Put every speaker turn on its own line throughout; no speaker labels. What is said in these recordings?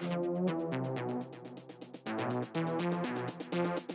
Thank you.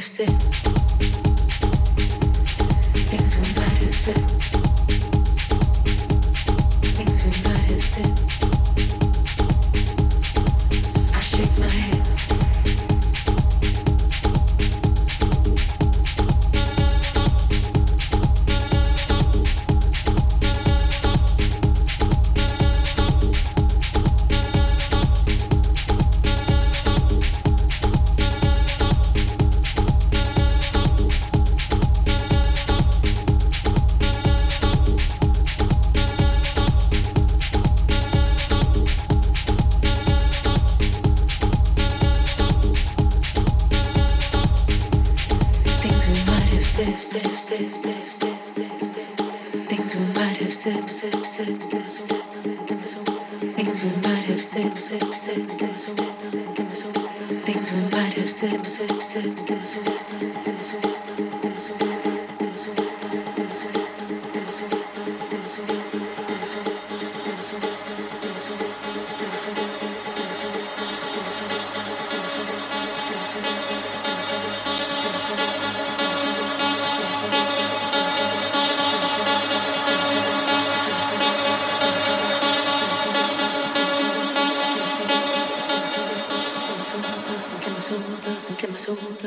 have said things we might have said.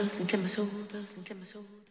soldados, entre meus soldados, entre meus soldados.